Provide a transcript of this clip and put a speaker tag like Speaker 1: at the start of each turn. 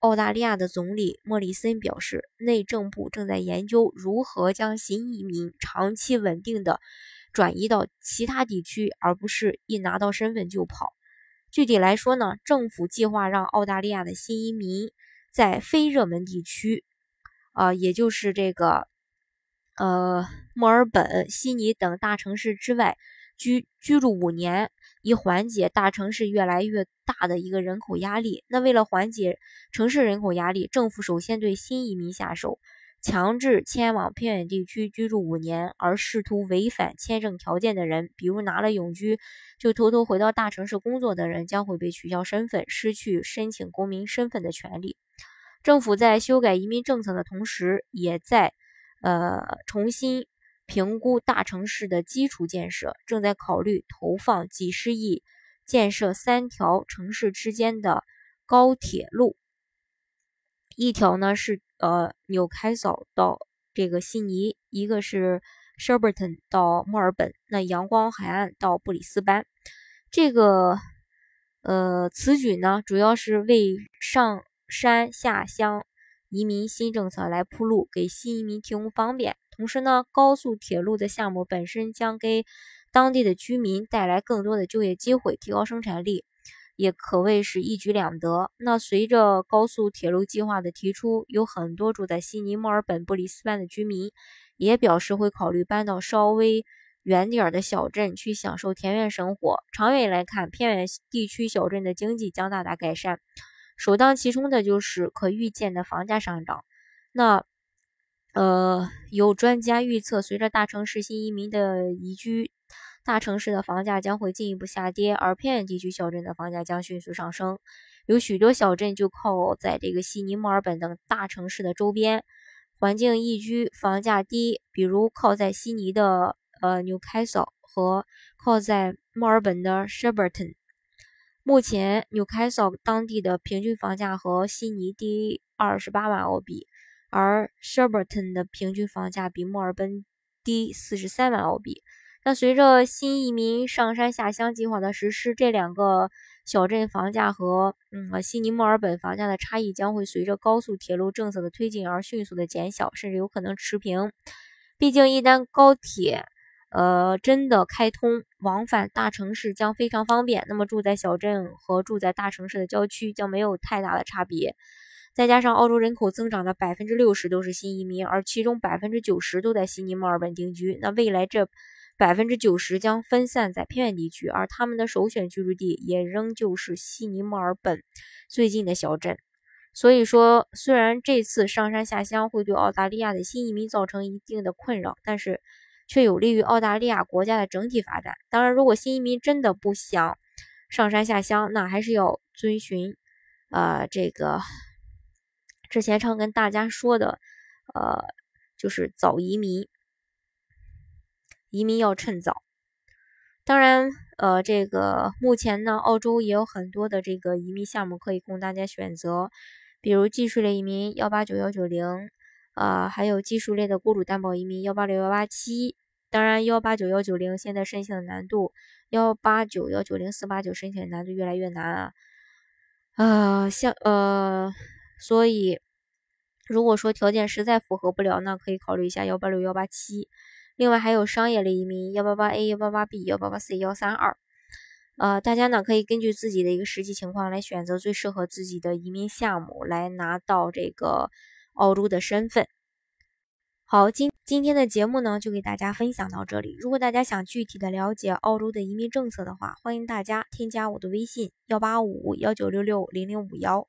Speaker 1: 澳大利亚的总理莫里森表示，内政部正在研究如何将新移民长期稳定的转移到其他地区，而不是一拿到身份就跑。具体来说呢，政府计划让澳大利亚的新移民在非热门地区，啊，也就是这个，呃，墨尔本、悉尼等大城市之外居居住五年。以缓解大城市越来越大的一个人口压力。那为了缓解城市人口压力，政府首先对新移民下手，强制迁往偏远地区居住五年，而试图违反签证条件的人，比如拿了永居就偷偷回到大城市工作的人，将会被取消身份，失去申请公民身份的权利。政府在修改移民政策的同时，也在呃重新。评估大城市的基础建设，正在考虑投放几十亿建设三条城市之间的高铁路。一条呢是呃纽开索到这个悉尼，一个是 Sherburton 到墨尔本，那阳光海岸到布里斯班。这个呃此举呢，主要是为上山下乡移民新政策来铺路，给新移民提供方便。同时呢，高速铁路的项目本身将给当地的居民带来更多的就业机会，提高生产力，也可谓是一举两得。那随着高速铁路计划的提出，有很多住在悉尼、墨尔本、布里斯班的居民也表示会考虑搬到稍微远点儿的小镇去享受田园生活。长远来看，偏远地区小镇的经济将大大改善，首当其冲的就是可预见的房价上涨。那。呃，有专家预测，随着大城市新移民的移居，大城市的房价将会进一步下跌，而偏远地区小镇的房价将迅速上升。有许多小镇就靠在这个悉尼、墨尔本等大城市的周边，环境宜居，房价低。比如靠在悉尼的呃 Newcastle 和靠在墨尔本的 Sherburton。目前 Newcastle 当地的平均房价和悉尼低二十八万澳币。而 Sherburton 的平均房价比墨尔本低四十三万澳币。那随着新移民上山下乡计划的实施，这两个小镇房价和嗯悉尼、墨尔本房价的差异将会随着高速铁路政策的推进而迅速的减小，甚至有可能持平。毕竟，一旦高铁呃真的开通，往返大城市将非常方便。那么，住在小镇和住在大城市的郊区将没有太大的差别。再加上澳洲人口增长的百分之六十都是新移民，而其中百分之九十都在悉尼、墨尔本定居。那未来这百分之九十将分散在偏远地区，而他们的首选居住地也仍旧是悉尼、墨尔本最近的小镇。所以说，虽然这次上山下乡会对澳大利亚的新移民造成一定的困扰，但是却有利于澳大利亚国家的整体发展。当然，如果新移民真的不想上山下乡，那还是要遵循呃这个。之前常跟大家说的，呃，就是早移民，移民要趁早。当然，呃，这个目前呢，澳洲也有很多的这个移民项目可以供大家选择，比如技术类移民幺八九幺九零，啊，还有技术类的雇主担保移民幺八六幺八七。当然，幺八九幺九零现在申请的难度，幺八九幺九零四八九申请的难度越来越难啊。呃，像呃。所以，如果说条件实在符合不了，那可以考虑一下幺八六幺八七。另外还有商业类移民幺八八 A、幺八八 B、幺八八 C、幺三二。呃，大家呢可以根据自己的一个实际情况来选择最适合自己的移民项目，来拿到这个澳洲的身份。好，今今天的节目呢就给大家分享到这里。如果大家想具体的了解澳洲的移民政策的话，欢迎大家添加我的微信幺八五幺九六六零零五幺。